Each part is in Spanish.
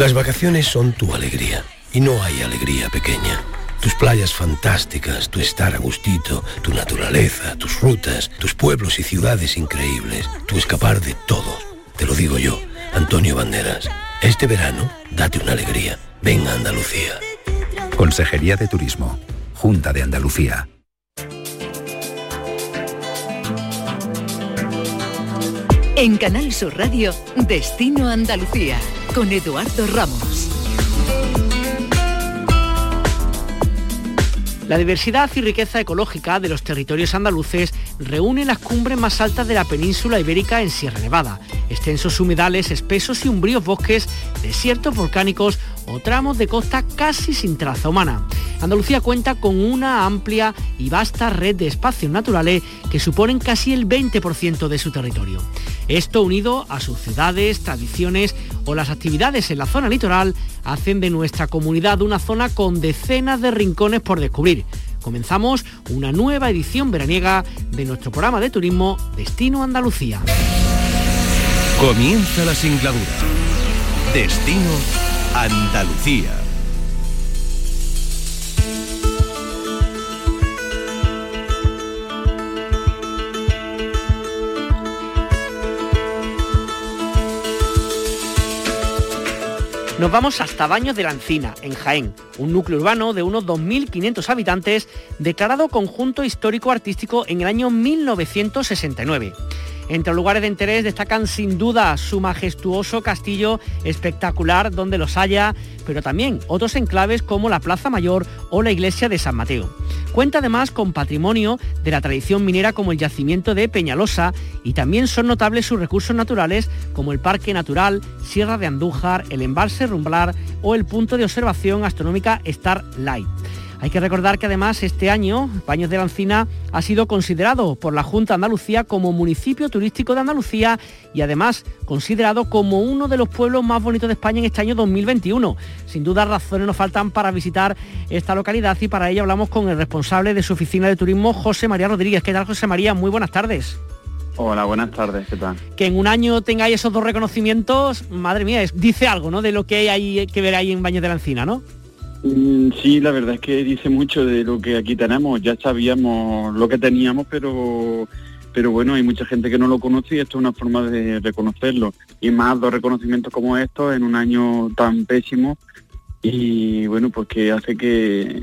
Las vacaciones son tu alegría y no hay alegría pequeña. Tus playas fantásticas, tu estar a gustito, tu naturaleza, tus rutas, tus pueblos y ciudades increíbles, tu escapar de todo. Te lo digo yo, Antonio Banderas. Este verano, date una alegría. Venga Andalucía. Consejería de Turismo. Junta de Andalucía. En Canal Sur Radio, Destino Andalucía, con Eduardo Ramos. La diversidad y riqueza ecológica de los territorios andaluces reúne las cumbres más altas de la península ibérica en Sierra Nevada, extensos humedales espesos y umbríos bosques, desiertos volcánicos o tramos de costa casi sin traza humana. Andalucía cuenta con una amplia y vasta red de espacios naturales que suponen casi el 20% de su territorio. Esto unido a sus ciudades, tradiciones o las actividades en la zona litoral hacen de nuestra comunidad una zona con decenas de rincones por descubrir. Comenzamos una nueva edición veraniega de nuestro programa de turismo Destino Andalucía. Comienza la singladura. Destino Andalucía. Nos vamos hasta Baños de la Encina, en Jaén, un núcleo urbano de unos 2.500 habitantes declarado conjunto histórico-artístico en el año 1969. Entre lugares de interés destacan sin duda su majestuoso castillo espectacular donde los haya, pero también otros enclaves como la Plaza Mayor o la iglesia de San Mateo. Cuenta además con patrimonio de la tradición minera como el yacimiento de Peñalosa y también son notables sus recursos naturales como el Parque Natural, Sierra de Andújar, el embalse Rumblar o el punto de observación astronómica Starlight. Hay que recordar que además este año Baños de la Encina ha sido considerado por la Junta de Andalucía como municipio turístico de Andalucía y además considerado como uno de los pueblos más bonitos de España en este año 2021. Sin duda razones nos faltan para visitar esta localidad y para ello hablamos con el responsable de su oficina de turismo, José María Rodríguez. ¿Qué tal, José María? Muy buenas tardes. Hola, buenas tardes, ¿qué tal? Que en un año tengáis esos dos reconocimientos, madre mía, dice algo, ¿no? De lo que hay que ver ahí en Baños de la Encina, ¿no? Mm, sí, la verdad es que dice mucho de lo que aquí tenemos. Ya sabíamos lo que teníamos, pero pero bueno, hay mucha gente que no lo conoce y esto es una forma de reconocerlo. Y más dos reconocimientos como estos en un año tan pésimo y bueno, pues que hace que,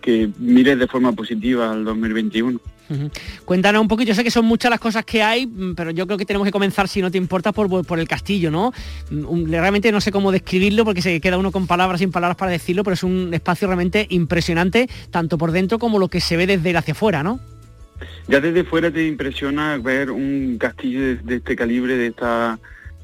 que mires de forma positiva al 2021. Cuéntanos un poquito, yo sé que son muchas las cosas que hay, mm, pero yo creo que tenemos que comenzar, si no te importa, por, el castillo, ¿no? Mm, realmente no sé cómo describirlo porque se queda uno con palabras sin palabras para decirlo, pero es un espacio realmente impresionante, tanto por dentro como lo que se ve desde hacia afuera, ¿no? Ya desde fuera te impresiona ver un castillo de, este calibre, de esta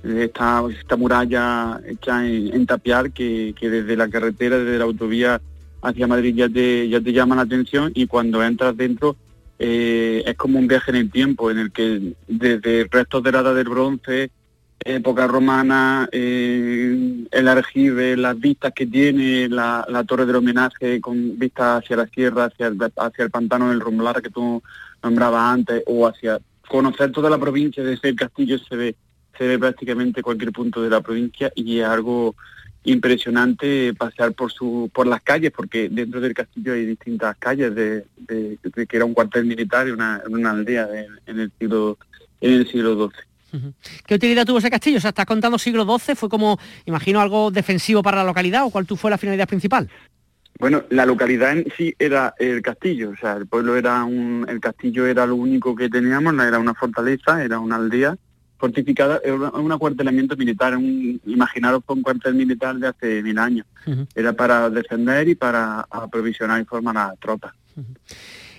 esta, esta muralla hecha en, tapiar que, que, desde la carretera, desde la autovía hacia Madrid ya te, ya te llama la atención y cuando entras dentro eh, es como un viaje en el tiempo, en el que desde restos de la edad del bronce, época romana, eh, el argive, las vistas que tiene, la, torre del homenaje con vistas hacia la sierra, hacia el, hacia el pantano del Rumblar que tú nombrabas antes, o hacia conocer toda la provincia desde el castillo se ve, se ve prácticamente cualquier punto de la provincia y es algo impresionante pasear por su por las calles porque dentro del castillo hay distintas calles de, que era un cuartel militar y una, una aldea en el siglo en el siglo XII. ¿Qué utilidad tuvo ese castillo? O sea, estás contando siglo XII, fue como, imagino, algo defensivo para la localidad o cuál fue la finalidad principal? Bueno, la localidad en sí era el castillo, o sea, el pueblo era un, el castillo era lo único que teníamos, era una fortaleza, era una aldea fortificada, es un acuartelamiento militar, un, imaginaros un cuartel militar de hace mil años. Era para defender y para aprovisionar y formar a las tropas.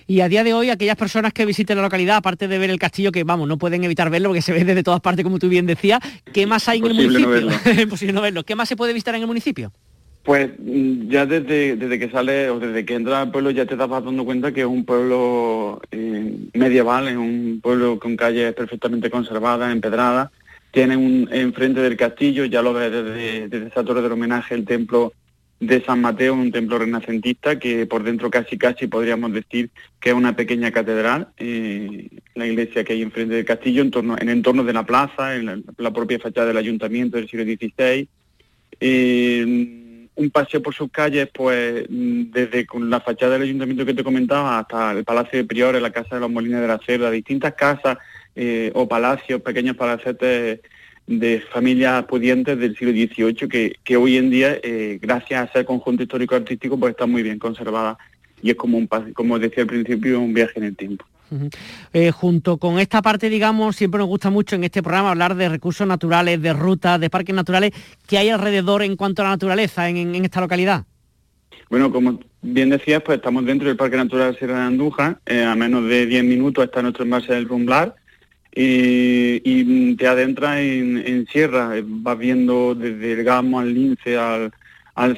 Y a día de hoy, aquellas personas que visiten la localidad, aparte de ver el castillo, que vamos, no pueden evitar verlo porque se ve desde todas partes, como tú bien decías, ¿qué más hay en el municipio? Imposible no verlo. ¿Qué más se puede visitar en el municipio? Pues mm, ya desde, desde que sale o desde que entra al pueblo ya te estás dando cuenta que es un pueblo eh, medieval, es un pueblo con calles perfectamente conservadas, empedradas. Tiene un enfrente del castillo, ya lo ves desde, esa torre del homenaje, el templo de San Mateo, un templo renacentista que por dentro casi casi podríamos decir que es una pequeña catedral, eh, la iglesia que hay enfrente del castillo, en, torno, en entorno de la plaza, en la, propia fachada del ayuntamiento del siglo XVI un paseo por sus calles, pues desde con la fachada del ayuntamiento que te comentaba hasta el Palacio de Priores, la Casa de los Molines de la Cerda, distintas casas eh, o palacios, pequeños palacetes de familias pudientes del siglo XVIII que, que hoy en día, eh, gracias a ser conjunto histórico-artístico, pues están muy bien conservadas y es como, un, como decía al principio, un viaje en el tiempo. Eh, junto con esta parte, digamos, siempre nos gusta mucho en este programa hablar de recursos naturales, de rutas, de parques naturales. ¿Qué hay alrededor en cuanto a la naturaleza en, esta localidad? Bueno, como bien decías, pues estamos dentro del Parque Natural Sierra de Andújar. Eh, a menos de 10 minutos está nuestro embalse del Rumblar. y te adentras en, sierra, eh, vas viendo desde el gamo al lince, al,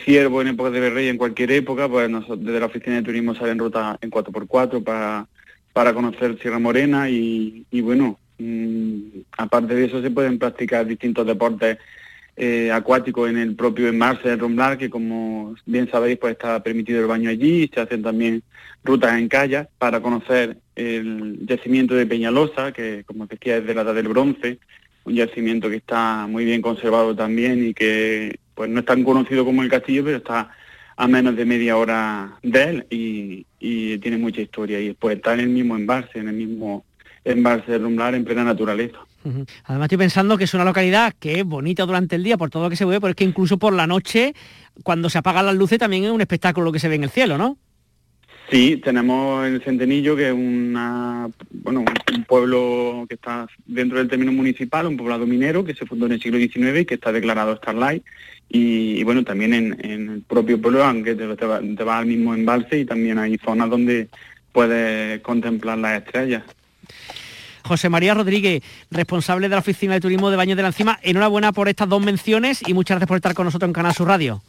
ciervo en época de Berrey, en cualquier época, pues nosotros, desde la oficina de turismo salen ruta en 4x4 para para conocer Sierra Morena y, bueno, mm, aparte de eso se pueden practicar distintos deportes eh, acuáticos en el propio embalse de Romblar, que como bien sabéis pues está permitido el baño allí, se hacen también rutas en kayak para conocer el yacimiento de Peñalosa, que como decía es de la edad del bronce, un yacimiento que está muy bien conservado también y que pues no es tan conocido como el castillo, pero está a menos de media hora de él y, tiene mucha historia. Y después está en el mismo embalse, en el mismo embalse Rumblar en plena naturaleza. Además estoy pensando que es una localidad que es bonita durante el día por todo lo que se ve, pero es que incluso por la noche, cuando se apagan las luces, también es un espectáculo lo que se ve en el cielo, ¿no? Sí, tenemos el Centenillo, que es una, bueno, un pueblo que está dentro del término municipal, un poblado minero que se fundó en el siglo XIX y que está declarado Starlight y, bueno, también en, el propio pueblo, aunque te, vas al mismo embalse y también hay zonas donde puedes contemplar las estrellas. José María Rodríguez, responsable de la Oficina de Turismo de Baños de la Encima, enhorabuena por estas dos menciones y muchas gracias por estar con nosotros en Canal Sur Radio.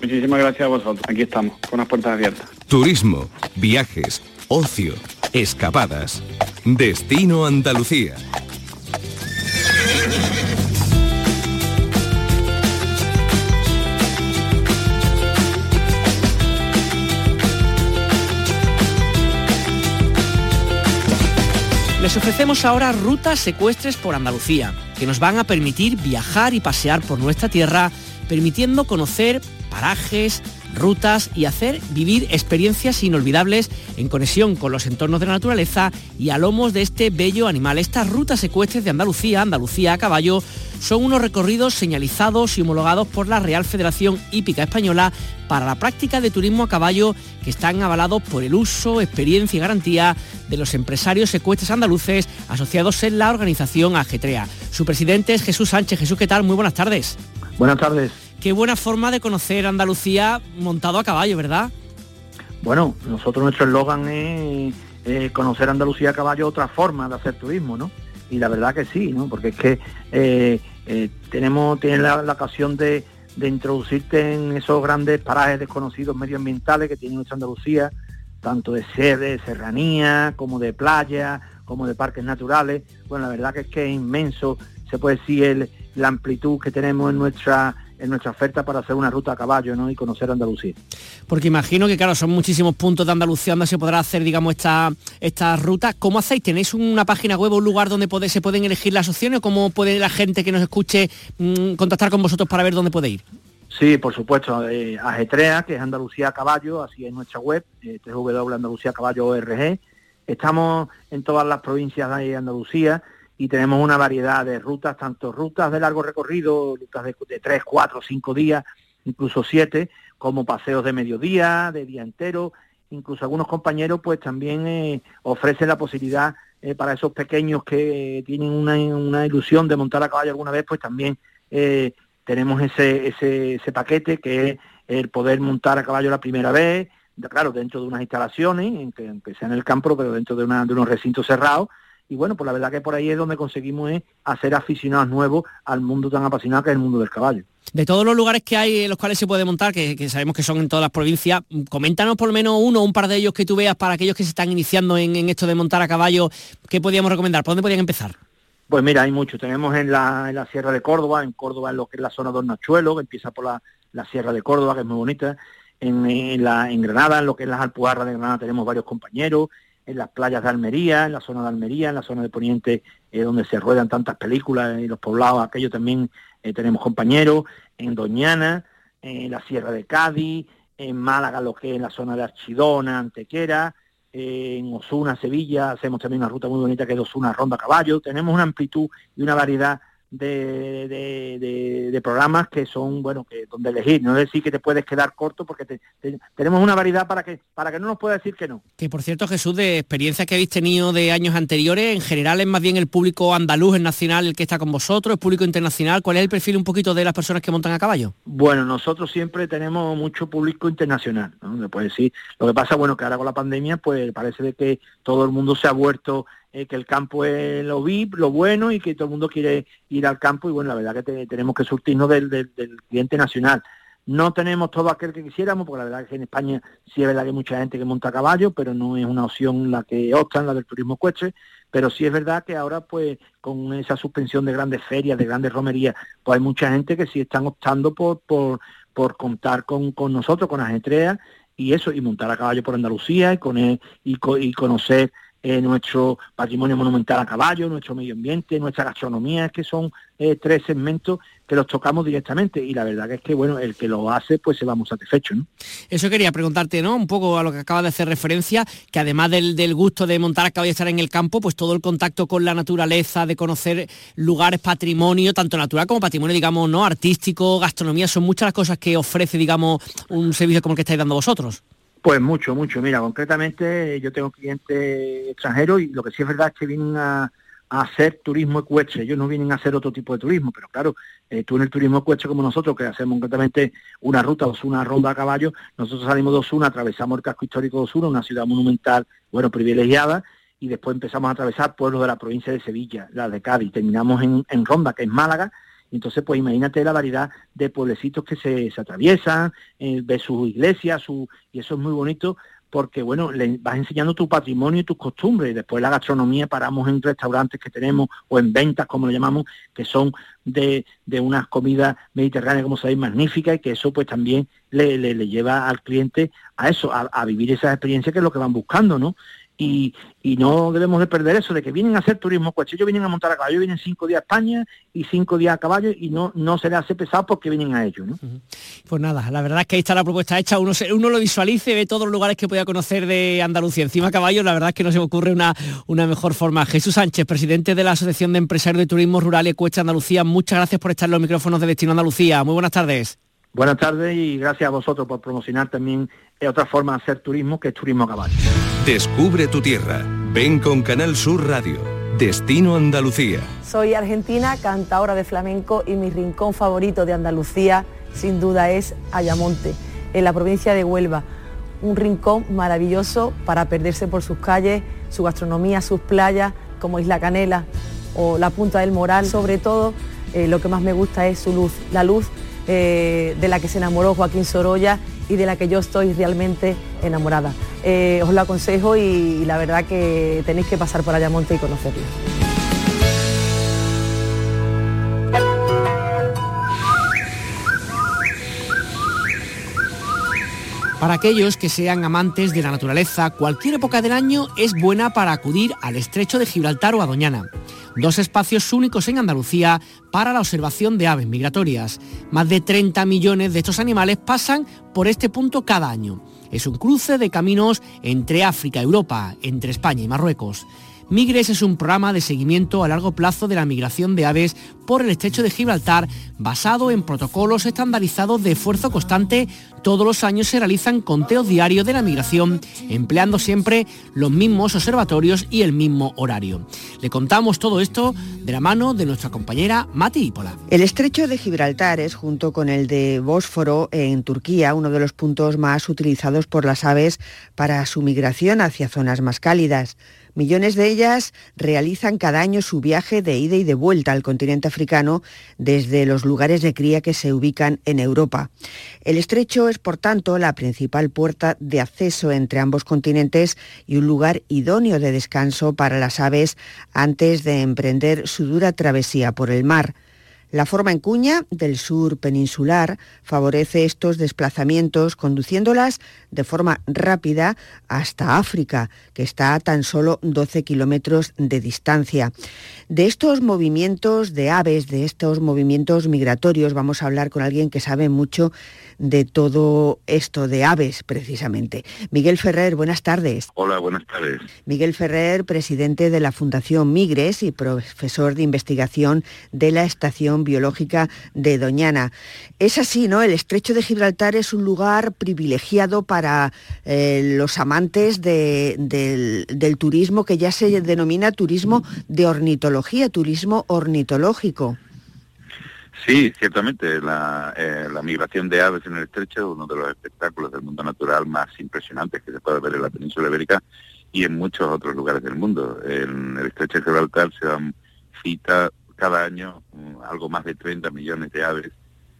Muchísimas gracias a vosotros, aquí estamos, con las puertas abiertas. Turismo, viajes, ocio, escapadas. Destino Andalucía. Les ofrecemos ahora rutas secuestres por Andalucía, que nos van a permitir viajar y pasear por nuestra tierra, permitiendo conocer parajes, rutas y hacer vivir experiencias inolvidables en conexión con los entornos de la naturaleza y a lomos de este bello animal. Estas rutas secuestres de Andalucía, Andalucía a caballo, son unos recorridos señalizados y homologados por la Real Federación Hípica Española para la práctica de turismo a caballo que están avalados por el uso, experiencia y garantía de los empresarios secuestres andaluces asociados en la organización Agetrea. Su presidente es Jesús Sánchez. Jesús, ¿qué tal? Muy buenas tardes. Buenas tardes. Qué buena forma de conocer Andalucía montado a caballo, ¿verdad? Bueno, nosotros nuestro eslogan es conocer Andalucía a caballo, otra forma de hacer turismo, ¿no? Y la verdad que sí, ¿no? Porque es que eh, eh, tenemos, tienes la, ocasión de, introducirte en esos grandes parajes desconocidos medioambientales que tiene nuestra Andalucía, tanto de sede, serranía, como de playa, como de parques naturales. Bueno, la verdad que es que es inmenso, se puede decir la amplitud que tenemos en nuestra en nuestra oferta para hacer una ruta a caballo ¿no? y conocer Andalucía. Porque imagino que, claro, son muchísimos puntos de Andalucía donde se podrá hacer, digamos, esta, esta ruta. ¿Cómo hacéis? ¿Tenéis una página web o un lugar donde se pueden elegir las opciones o cómo puede la gente que nos escuche mm, contactar con vosotros para ver dónde puede ir? Sí, por supuesto. Eh, Agetrea, que es Andalucía a Caballo, así es nuestra web, eh, www.andaluciacaballo.org. Estamos en todas las provincias de Andalucía y tenemos una variedad de rutas, tanto rutas de largo recorrido, rutas de, de 3, 4, 5 días, incluso 7, como paseos de mediodía, de día entero, incluso algunos compañeros pues también eh, ofrecen la posibilidad eh, para esos pequeños que tienen una, ilusión de montar a caballo alguna vez, pues también eh, tenemos ese, ese, ese paquete que es el poder montar a caballo la primera vez, claro, dentro de unas instalaciones, que sea en el campo, pero dentro de, una, de unos recintos cerrados, y bueno, pues la verdad que por ahí es donde conseguimos hacer aficionados nuevos al mundo tan apasionado que es el mundo del caballo. De todos los lugares que hay en los cuales se puede montar, que, sabemos que son en todas las provincias, coméntanos por lo menos uno o un par de ellos que tú veas para aquellos que se están iniciando en, esto de montar a caballo, ¿qué podríamos recomendar? ¿Por dónde podrían empezar? Pues mira, hay mucho. Tenemos en la, Sierra de Córdoba, en Córdoba en lo que es la zona de Hornachuelo, que empieza por la, Sierra de Córdoba, que es muy bonita. En, la, en Granada, en lo que es las Alpujarras de Granada, tenemos varios compañeros en las playas de Almería, en la zona de Almería, en la zona de Poniente, eh, donde se ruedan tantas películas y los poblados, aquello también eh, tenemos compañeros en Doñana, en la Sierra de Cádiz, en Málaga, lo que es en la zona de Archidona, Antequera, en Osuna, Sevilla, hacemos también una ruta muy bonita que es Osuna Ronda Caballo, tenemos una amplitud y una variedad de, de, programas que son, bueno, que donde elegir, no decir que te puedes quedar corto porque tenemos una variedad para que, para que no nos pueda decir que no. Que por cierto, Jesús, de experiencias que habéis tenido de años anteriores, en general es más bien el público andaluz, el nacional, el que está con vosotros, el público internacional, ¿cuál es el perfil un poquito de las personas que montan a caballo? Bueno, nosotros siempre tenemos mucho público internacional, ¿no? puede decir, lo que pasa, bueno, que ahora con la pandemia, pues parece de que todo el mundo se ha vuelto eh, que el campo es lo VIP, lo bueno y que todo el mundo quiere ir al campo y bueno, la verdad que tenemos que surtirnos del, del, cliente nacional. No tenemos todo aquel que quisiéramos, porque la verdad es que en España sí es verdad que hay mucha gente que monta caballo, pero no es una opción la que optan, la del turismo coche, pero sí es verdad que ahora pues con esa suspensión de grandes ferias, de grandes romerías, pues hay mucha gente que sí están optando por, por, por contar con, con nosotros, con Ajetrea, y eso, y montar a caballo por Andalucía y, con, y, y conocer eh, nuestro patrimonio monumental a caballo, nuestro medio ambiente, nuestra gastronomía, que son eh, tres segmentos que los tocamos directamente y la verdad que es que bueno, el que lo hace pues se va muy satisfecho. Eso quería preguntarte, ¿no? Un poco a lo que acaba de hacer referencia, que además del, del, gusto de montar a caballo estar en el campo, pues todo el contacto con la naturaleza, de conocer lugares, patrimonio, tanto natural como patrimonio, digamos, ¿no? Artístico, gastronomía, son muchas las cosas que ofrece, digamos, un servicio como el que estáis dando vosotros. Pues mucho, mucho. Mira, concretamente yo tengo clientes extranjeros y lo que sí es verdad es que vienen a, hacer turismo ecuestre. Ellos no vienen a hacer otro tipo de turismo, pero claro, eh, tú en el turismo ecuestre como nosotros, que hacemos concretamente una ruta, una ronda a caballo, nosotros salimos de Osuna, atravesamos el casco histórico de Osuna, una ciudad monumental, bueno, privilegiada, y después empezamos a atravesar pueblos de la provincia de Sevilla, la de Cádiz, terminamos en Ronda, que es Málaga, entonces, pues imagínate la variedad de pueblecitos que se, atraviesan, eh, ves sus iglesias, su, y eso es muy bonito porque, bueno, le vas enseñando tu patrimonio y tus costumbres. Después la gastronomía paramos en restaurantes que tenemos o en ventas, como lo llamamos, que son de, de unas comidas mediterráneas, como sabéis, magníficas y que eso pues también le, le, lleva al cliente a eso, a, a, vivir esas experiencias que es lo que van buscando, ¿no? Y, no debemos de perder eso, de que vienen a hacer turismo coche, ellos vienen a montar a caballo, vienen cinco días a España y cinco días a caballo y no, no se les hace pesado porque vienen a ellos. ¿no? Pues nada, la verdad es que ahí está la propuesta hecha, uno, uno lo visualice, ve todos los lugares que pueda conocer de Andalucía encima a caballo, la verdad es que no se me ocurre una, una mejor forma. Jesús Sánchez, presidente de la Asociación de Empresarios de Turismo Rural y Ecuestre Andalucía, muchas gracias por estar en los micrófonos de Destino Andalucía. Muy buenas tardes. Buenas tardes y gracias a vosotros por promocionar también otra forma de hacer turismo que es turismo a caballo. Descubre tu tierra. Ven con Canal Sur Radio. Destino Andalucía. Soy argentina, cantadora de flamenco y mi rincón favorito de Andalucía sin duda es Ayamonte, en la provincia de Huelva. Un rincón maravilloso para perderse por sus calles, su gastronomía, sus playas, como Isla Canela o la Punta del Moral. Sobre todo, eh, lo que más me gusta es su luz, la luz eh, de la que se enamoró Joaquín Sorolla y de la que yo estoy realmente enamorada. Eh, os lo aconsejo y, la verdad que tenéis que pasar por Ayamonte y conocerlo. Para aquellos que sean amantes de la naturaleza, cualquier época del año es buena para acudir al estrecho de Gibraltar o a Doñana dos espacios únicos en Andalucía para la observación de aves migratorias. Más de 30 millones de estos animales pasan por este punto cada año. Es un cruce de caminos entre África Europa, entre España y Marruecos. Migres es un programa de seguimiento a largo plazo de la migración de aves por el estrecho de Gibraltar basado en protocolos estandarizados de esfuerzo constante. Todos los años se realizan conteos diarios de la migración empleando siempre los mismos observatorios y el mismo horario. Le contamos todo esto de la mano de nuestra compañera Mati Ipola. El estrecho de Gibraltar es junto con el de Bósforo en Turquía uno de los puntos más utilizados por las aves para su migración hacia zonas más cálidas. Millones de ellas realizan cada año su viaje de ida y de vuelta al continente africano desde los lugares de cría que se ubican en Europa. El estrecho es, por tanto, la principal puerta de acceso entre ambos continentes y un lugar idóneo de descanso para las aves antes de emprender su dura travesía por el mar. La forma en cuña del sur peninsular favorece estos desplazamientos conduciéndolas de forma rápida hasta África, que está a tan solo 12 kilómetros de distancia. De estos movimientos de aves, de estos movimientos migratorios, vamos a hablar con alguien que sabe mucho de todo esto de aves, precisamente. Miguel Ferrer, buenas tardes. Hola, buenas tardes. Miguel Ferrer, presidente de la Fundación Migres y profesor de investigación de la Estación Biológica de Doñana. Es así, ¿no? El estrecho de Gibraltar es un lugar privilegiado para eh, los amantes del, turismo que ya se denomina turismo de ornitología, turismo ornitológico. Sí, ciertamente, la, eh, la, migración de aves en el estrecho es uno de los espectáculos del mundo natural más impresionantes que se puede ver en la península ibérica y en muchos otros lugares del mundo. En el estrecho de Gibraltar se dan cita cada año um, algo más de 30 millones de aves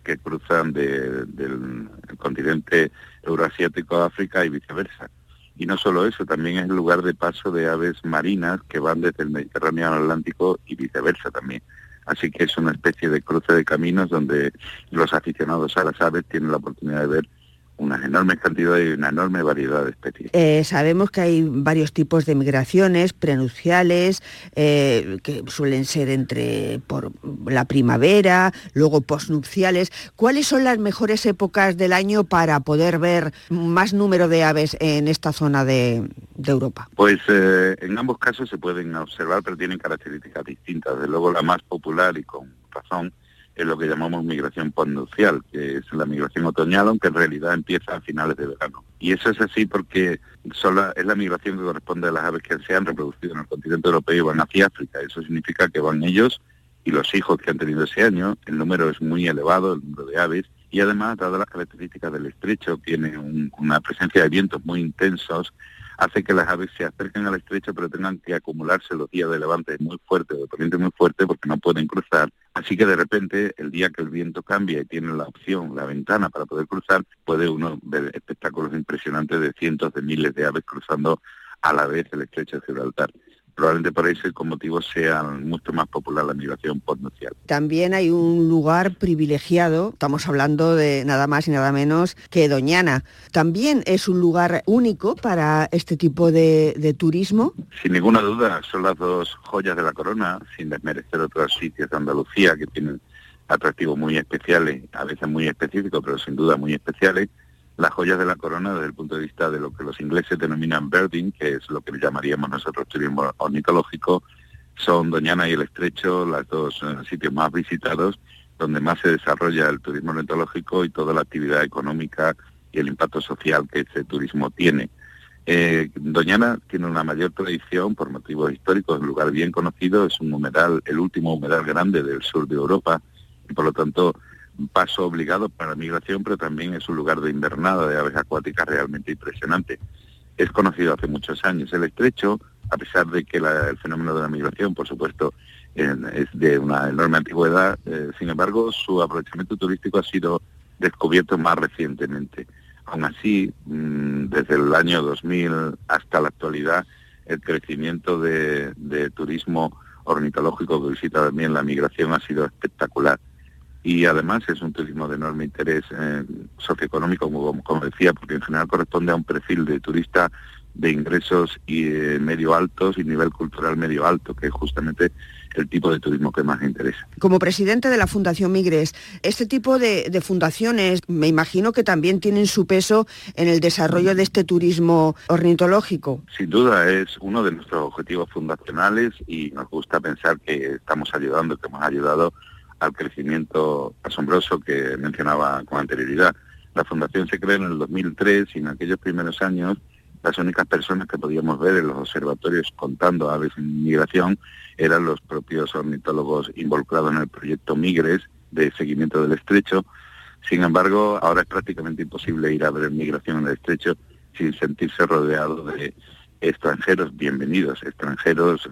que cruzan del continente euroasiático a África y viceversa. Y no solo eso, también es el lugar de paso de aves marinas que van desde el Mediterráneo al Atlántico y viceversa también. Así que es una especie de cruce de caminos donde los aficionados a las aves tienen la oportunidad de ver una enorme cantidad y una enorme variedad de especies. Eh, sabemos que hay varios tipos de migraciones prenuciales eh, que suelen ser entre por la primavera, luego posnupciales. ¿Cuáles son las mejores épocas del año para poder ver más número de aves en esta zona de, Europa? Pues eh, en ambos casos se pueden observar, pero tienen características distintas. Desde luego la más popular y con razón es lo que llamamos migración postnupcial, que es la migración otoñal, aunque en realidad empieza a finales de verano. Y eso es así porque solo es la migración que corresponde a las aves que se han reproducido en el continente europeo y van hacia África. Eso significa que van ellos y los hijos que han tenido ese año. El número es muy elevado, el número de aves, y además, dadas las características del estrecho, tiene una presencia de vientos muy intensos, hace que las aves se acerquen al estrecho pero tengan que acumularse los días de levante muy fuerte o de poniente muy fuerte porque no pueden cruzar. Así que de repente, el día que el viento cambia y tiene la opción, la ventana para poder cruzar, puede uno ver espectáculos impresionantes de cientos de miles de aves cruzando a la vez el estrecho de Gibraltar probablemente por con motivo sea mucho más popular la migración postnupcial. También hay un lugar privilegiado, estamos hablando de nada más y nada menos que Doñana. ¿También es un lugar único para este tipo de, de turismo? Sin ninguna duda, son las dos joyas de la corona, sin desmerecer otros sitios de Andalucía que tienen atractivos muy especiales, a veces muy específicos, pero sin duda muy especiales las joyas de la corona desde el punto de vista de lo que los ingleses denominan birding, que es lo que llamaríamos nosotros turismo ornitológico, son Doñana y el Estrecho, los dos eh, sitios más visitados, donde más se desarrolla el turismo ornitológico y toda la actividad económica y el impacto social que ese turismo tiene. Eh, Doñana tiene una mayor tradición por motivos históricos, un lugar bien conocido, es un humedal, el último humedal grande del sur de Europa, y por lo tanto paso obligado para migración, pero también es un lugar de invernada de aves acuáticas realmente impresionante. Es conocido hace muchos años. El estrecho, a pesar de que el fenómeno de la migración, por supuesto, es de una enorme antigüedad, eh, sin embargo, su aprovechamiento turístico ha sido descubierto más recientemente. Aún así, mm, desde el año 2000 hasta la actualidad, el crecimiento de turismo ornitológico que visita también la migración ha sido espectacular y además es un turismo de enorme interés eh, socioeconómico, como, decía, porque en general corresponde a un perfil de turista de ingresos y eh, medio altos y nivel cultural medio alto, que es justamente el tipo de turismo que más interesa. Como presidente de la Fundación Migres, este tipo de, de, fundaciones me imagino que también tienen su peso en el desarrollo de este turismo ornitológico. Sin duda es uno de nuestros objetivos fundacionales y nos gusta pensar que estamos ayudando, que hemos ayudado al crecimiento asombroso que mencionaba con anterioridad. La fundación se creó en el 2003 y en aquellos primeros años las únicas personas que podíamos ver en los observatorios contando aves en migración eran los propios ornitólogos involucrados en el proyecto Migres de seguimiento del estrecho. Sin embargo, ahora es prácticamente imposible ir a ver migración en el estrecho sin sentirse rodeado de extranjeros bienvenidos, extranjeros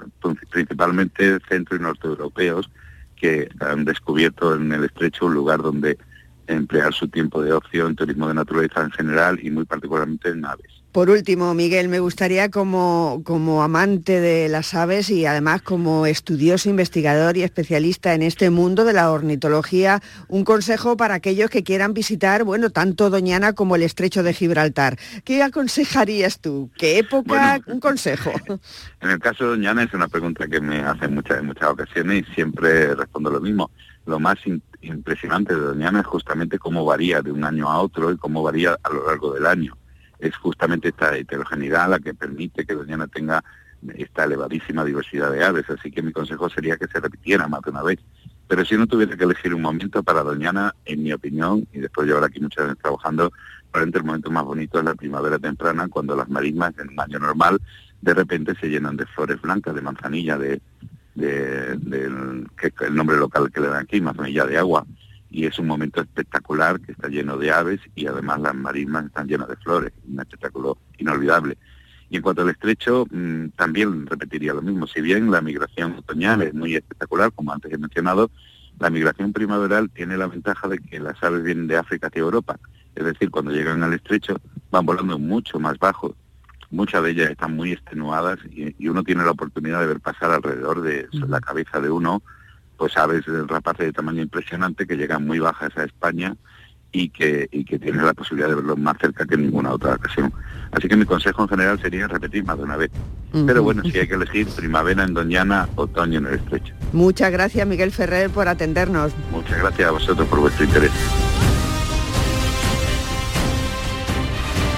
principalmente centro y norte europeos que han descubierto en el estrecho un lugar donde emplear su tiempo de ocio en turismo de naturaleza en general y muy particularmente en aves. Por último, Miguel, me gustaría como, como amante de las aves y además como estudioso, investigador y especialista en este mundo de la ornitología, un consejo para aquellos que quieran visitar, bueno, tanto Doñana como el estrecho de Gibraltar. ¿Qué aconsejarías tú? ¿Qué época? un consejo. En el caso de Doñana es una pregunta que me hacen muchas, en muchas ocasiones y siempre respondo lo mismo. Lo más impresionante de Doñana es justamente cómo varía de un año a otro y cómo varía a lo largo del año. Es justamente esta heterogeneidad la que permite que Doñana tenga esta elevadísima diversidad de aves, así que mi consejo sería que se repitiera más de una vez. Pero si no tuviera que elegir un momento para Doñana, en mi opinión, y después de llevar aquí muchas veces trabajando, probablemente el momento más bonito es la primavera temprana, cuando las marismas en un año normal de repente se llenan de flores blancas, de manzanilla, de, de, que el nombre local que le dan aquí, manzanilla de agua. Y es un momento espectacular que está lleno de aves y además las marismas están llenas de flores, un espectáculo inolvidable. Y en cuanto al estrecho, mm, también repetiría lo mismo. Si bien la migración otoñal es muy espectacular, como antes he mencionado, la migración primaveral tiene la ventaja de que las aves vienen de África hacia Europa. Es decir, cuando llegan al estrecho van volando mucho más bajo muchas de ellas están muy extenuadas y, uno tiene la oportunidad de ver pasar alrededor de la cabeza de uno pues aves rapaces de tamaño impresionante que llegan muy bajas a España y que, y que tiene la posibilidad de verlos más cerca que en ninguna otra ocasión. Así que mi consejo en general sería repetir más de una vez. Pero bueno, si hay que elegir primavera en Doñana, otoño en el Estrecho. Muchas gracias Miguel Ferrer por atendernos. Muchas gracias a vosotros por vuestro interés.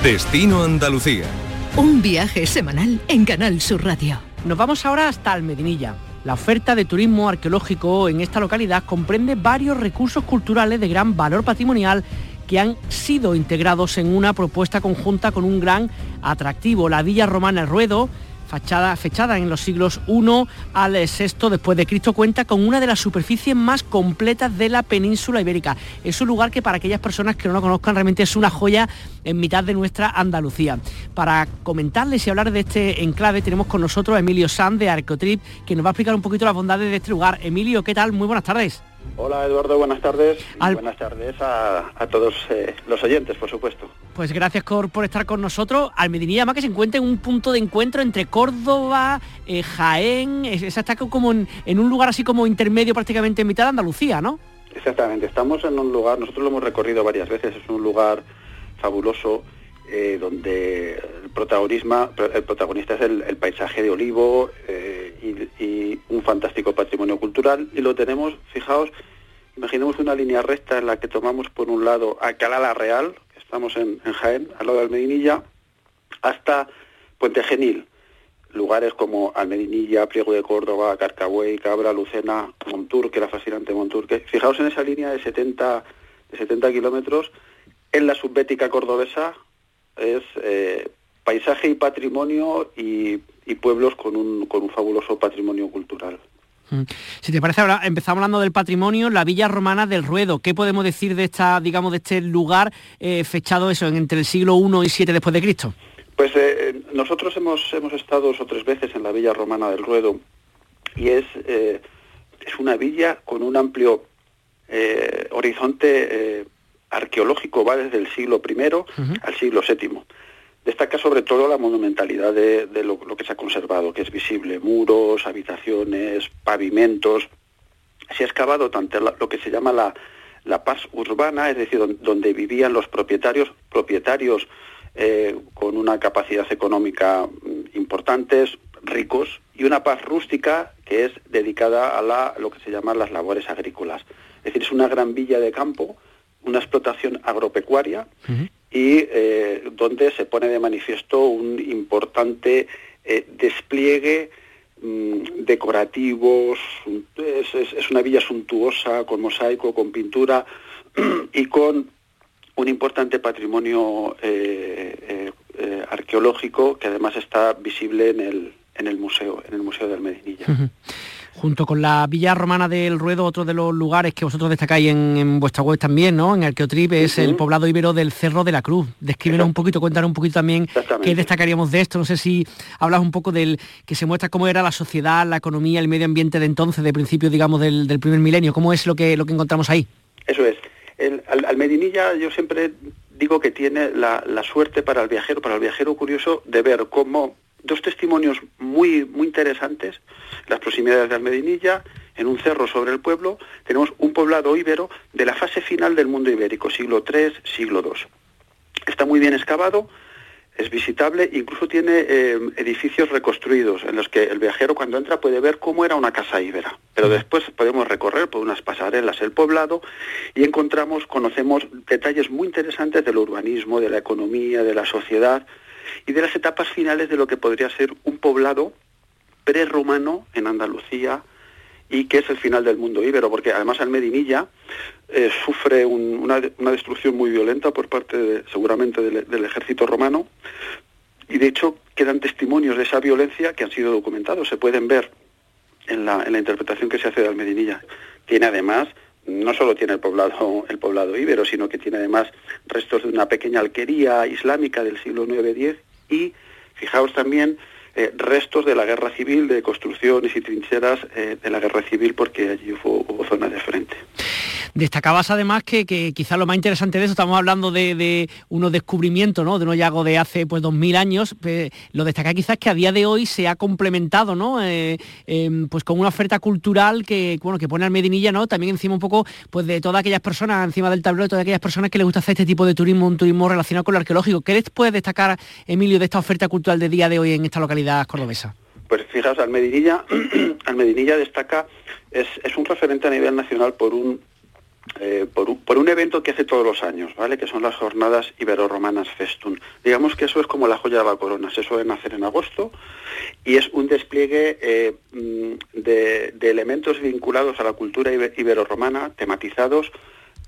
Destino Andalucía un viaje semanal en Canal Sur Radio. Nos vamos ahora hasta Almedinilla. La oferta de turismo arqueológico en esta localidad comprende varios recursos culturales de gran valor patrimonial que han sido integrados en una propuesta conjunta con un gran atractivo. La Villa Romana El Ruedo, fachada, fechada en los siglos I al VI después de Cristo, cuenta con una de las superficies más completas de la península ibérica. Es un lugar que para aquellas personas que no lo conozcan realmente es una joya en mitad de nuestra Andalucía. Para comentarles y hablar de este enclave tenemos con nosotros a Emilio Sanz de Arcotrip, que nos va a explicar un poquito las bondades de este lugar. Emilio, ¿qué tal? Muy buenas tardes. Hola Eduardo, buenas tardes. Buenas tardes a, todos eh, los oyentes, por supuesto. Pues gracias por, estar con nosotros. Almedinilla más que se encuentra en un punto de encuentro entre Córdoba, eh, Jaén, está como en, un lugar así como intermedio prácticamente en mitad de Andalucía, ¿no? Exactamente, estamos en un lugar, nosotros lo hemos recorrido varias veces, es un lugar fabuloso eh, donde el, protagonismo, el protagonista es el, paisaje de olivo y, un fantástico patrimonio cultural y lo tenemos, fijaos, imaginemos una línea recta en la que tomamos por un lado a Calala Real, que estamos en, Jaén, al lado de Almedinilla, hasta Puente Genil, lugares como Almedinilla, Priego de Córdoba, Carcahuey, Cabra, Lucena, Monturque, la fascinante Monturque. Fijaos en esa línea de 70, de 70 kilómetros, en la subbética cordobesa es eh, paisaje y patrimonio y, pueblos con un, con un fabuloso patrimonio cultural. Mm. Si te parece, ahora empezamos hablando del patrimonio, la Villa Romana del Ruedo. ¿Qué podemos decir de esta, digamos, de este lugar eh, fechado eso entre el siglo I y VII después de Cristo? Pues eh, nosotros hemos, hemos estado dos o tres veces en la Villa Romana del Ruedo y es, es una villa con un amplio horizonte arqueológico, va desde el siglo I al siglo VII. Destaca sobre todo la monumentalidad de, lo, que se ha conservado, que es visible, muros, habitaciones, pavimentos. Se ha excavado tanto lo que se llama la, paz urbana, es decir, donde vivían los propietarios, propietarios eh, con una capacidad económica mm, importantes, ricos, y una paz rústica que es dedicada a lo que se llaman las labores agrícolas. Es decir, es una gran villa de campo, una explotación agropecuaria y eh, donde se pone de manifiesto un importante eh, despliegue mm, decorativo, es, una villa suntuosa, con mosaico, con pintura y con un importante patrimonio eh, arqueológico que además está visible en el, en el museo, en el Museo de Almedinilla junto con la Villa Romana del Ruedo, otro de los lugares que vosotros destacáis en, vuestra web también, ¿no? En Arqueotrip es el poblado ibero del Cerro de la Cruz. Descríbenos un poquito, cuéntanos un poquito también qué destacaríamos de esto. No sé si hablas un poco del que se muestra cómo era la sociedad, la economía, el medio ambiente de entonces, de principio, digamos, del, primer milenio. ¿Cómo es lo que, lo que encontramos ahí? Eso es. al, Medinilla yo siempre digo que tiene la, suerte para el viajero, para el viajero curioso, de ver cómo dos testimonios muy, muy interesantes, las proximidades de Almedinilla, en un cerro sobre el pueblo, tenemos un poblado íbero de la fase final del mundo ibérico, siglo III, siglo II. Está muy bien excavado, es visitable, incluso tiene eh, edificios reconstruidos en los que el viajero cuando entra puede ver cómo era una casa íbera. Pero después podemos recorrer por unas pasarelas el poblado y encontramos, conocemos detalles muy interesantes del urbanismo, de la economía, de la sociedad y de las etapas finales de lo que podría ser un poblado prerromano en Andalucía, y que es el final del mundo íbero, porque además Almedinilla eh, sufre una, destrucción muy violenta por parte, seguramente, del, ejército romano, y de hecho quedan testimonios de esa violencia que han sido documentados, se pueden ver en la, interpretación que se hace de Almedinilla. Tiene además no solo tiene el poblado, el poblado íbero, sino que tiene además restos de una pequeña alquería islámica del siglo IX-X y fijaos también eh, restos de la guerra civil, de construcciones y trincheras eh, de la guerra civil, porque allí hubo, hubo zonas de frente. Destacabas además que, que quizá lo más interesante de eso, estamos hablando de, unos descubrimientos, ¿no? de un hallazgo de hace pues 2000 años, lo destaca quizás que a día de hoy se ha complementado ¿no? Eh, em, pues con una oferta cultural que, bueno, que pone al Medinilla ¿no? también encima un poco pues de todas aquellas personas, encima del tablero, de todas aquellas personas que les gusta hacer este tipo de turismo, un turismo relacionado con lo arqueológico. ¿Qué les puede destacar, Emilio, de esta oferta cultural de día de hoy en esta localidad cordobesa? Pues fijaos, Almedinilla, Almedinilla destaca, es, es un referente a nivel nacional por un eh, por, un, evento que hace todos los años, ¿vale? Que son las jornadas ibero-romanas Festun. Digamos que eso es como la joya de la corona, se suelen hacer en agosto y es un despliegue eh, mm, de, elementos vinculados a la cultura ibero-romana, tematizados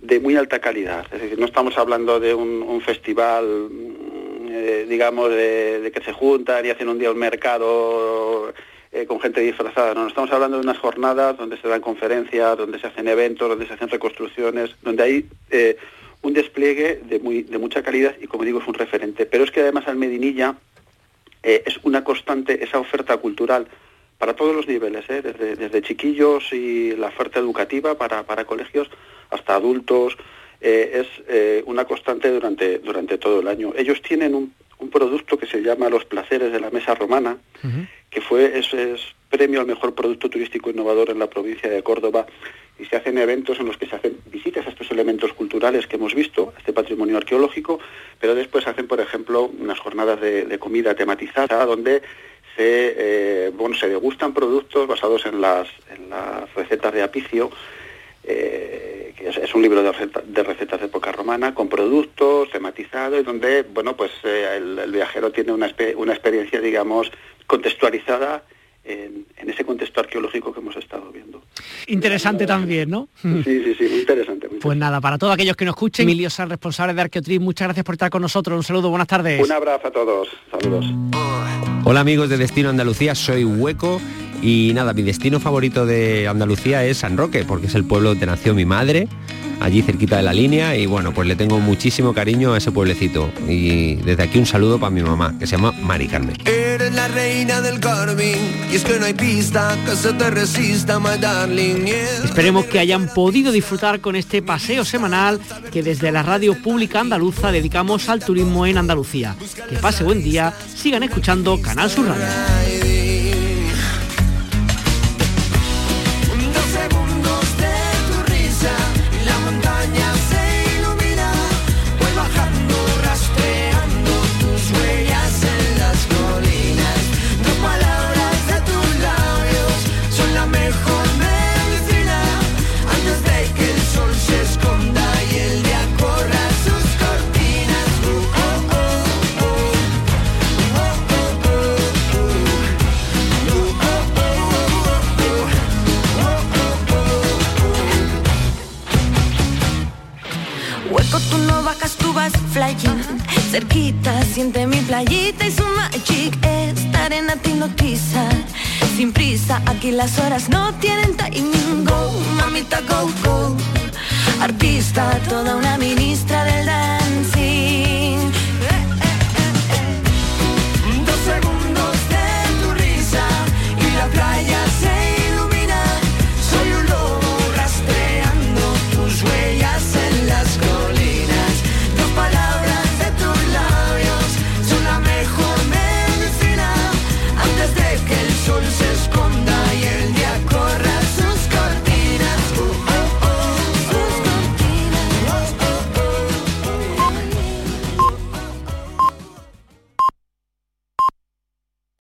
de muy alta calidad. Es decir, no estamos hablando de un, festival, mm, eh, digamos, de, de, que se juntan y hacen un día un mercado eh, con gente disfrazada. No, estamos hablando de unas jornadas donde se dan conferencias, donde se hacen eventos, donde se hacen reconstrucciones, donde hay eh, un despliegue de, muy, de mucha calidad y, como digo, es un referente. Pero es que además al Medinilla eh, es una constante esa oferta cultural para todos los niveles, desde, desde, chiquillos y la oferta educativa para, para colegios hasta adultos, es una constante durante, durante todo el año. Ellos tienen un, un producto que se llama Los Placeres de la Mesa Romana, que fue ese es premio al mejor producto turístico innovador en la provincia de Córdoba. Y se hacen eventos en los que se hacen visitas a estos elementos culturales que hemos visto, este patrimonio arqueológico, pero después hacen, por ejemplo, unas jornadas de, comida tematizada donde se, eh, bueno, se degustan productos basados en las, recetas de apicio eh, que es, un libro de, recetas de época romana, con productos, tematizado, y donde, bueno, pues eh, el, viajero tiene una, una experiencia, digamos, contextualizada en, ese contexto arqueológico que hemos estado viendo. Interesante también, ¿no? Sí, sí, sí, muy interesante. pues nada, para todos aquellos que nos escuchen, Emilio San, responsable de Arqueotris, muchas gracias por estar con nosotros. Un saludo, buenas tardes. Un abrazo a todos, saludos. Hola amigos de Destino Andalucía, soy Hueco y nada, mi destino favorito de Andalucía es San Roque, porque es el pueblo donde nació mi madre, allí cerquita de la línea, y bueno, pues le tengo muchísimo cariño a ese pueblecito. Y desde aquí un saludo para mi mamá, que se llama Mari Carmen. La reina del y es que no hay pista que se te resista, my darling. Esperemos que hayan podido disfrutar con este paseo semanal que desde la radio pública andaluza dedicamos al turismo en Andalucía. Que pase buen día, sigan escuchando Canal Sur Radio. Cerquita, siente mi playita y su magic. Esta arena te hipnotiza. Sin prisa, aquí las horas no tienen timing. Go, mamita, go, go. Artista, toda una